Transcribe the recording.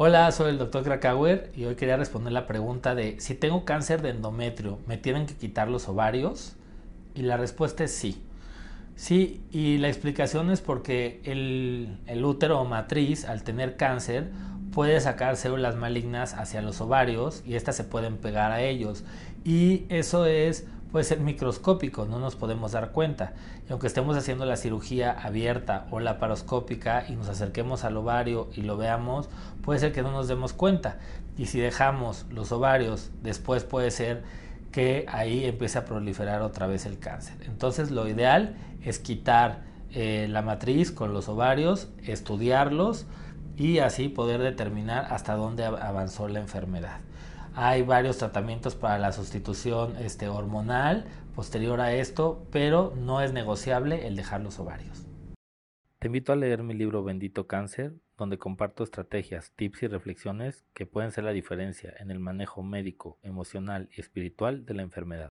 Hola, soy el doctor Krakauer y hoy quería responder la pregunta de si tengo cáncer de endometrio, ¿me tienen que quitar los ovarios? Y la respuesta es sí. Sí, y la explicación es porque el, el útero o matriz, al tener cáncer, puede sacar células malignas hacia los ovarios y estas se pueden pegar a ellos. Y eso es puede ser microscópico, no nos podemos dar cuenta. Y aunque estemos haciendo la cirugía abierta o laparoscópica y nos acerquemos al ovario y lo veamos, puede ser que no nos demos cuenta. Y si dejamos los ovarios, después puede ser que ahí empiece a proliferar otra vez el cáncer. Entonces lo ideal es quitar eh, la matriz con los ovarios, estudiarlos y así poder determinar hasta dónde avanzó la enfermedad. Hay varios tratamientos para la sustitución este, hormonal posterior a esto, pero no es negociable el dejar los ovarios. Te invito a leer mi libro Bendito Cáncer, donde comparto estrategias, tips y reflexiones que pueden ser la diferencia en el manejo médico, emocional y espiritual de la enfermedad.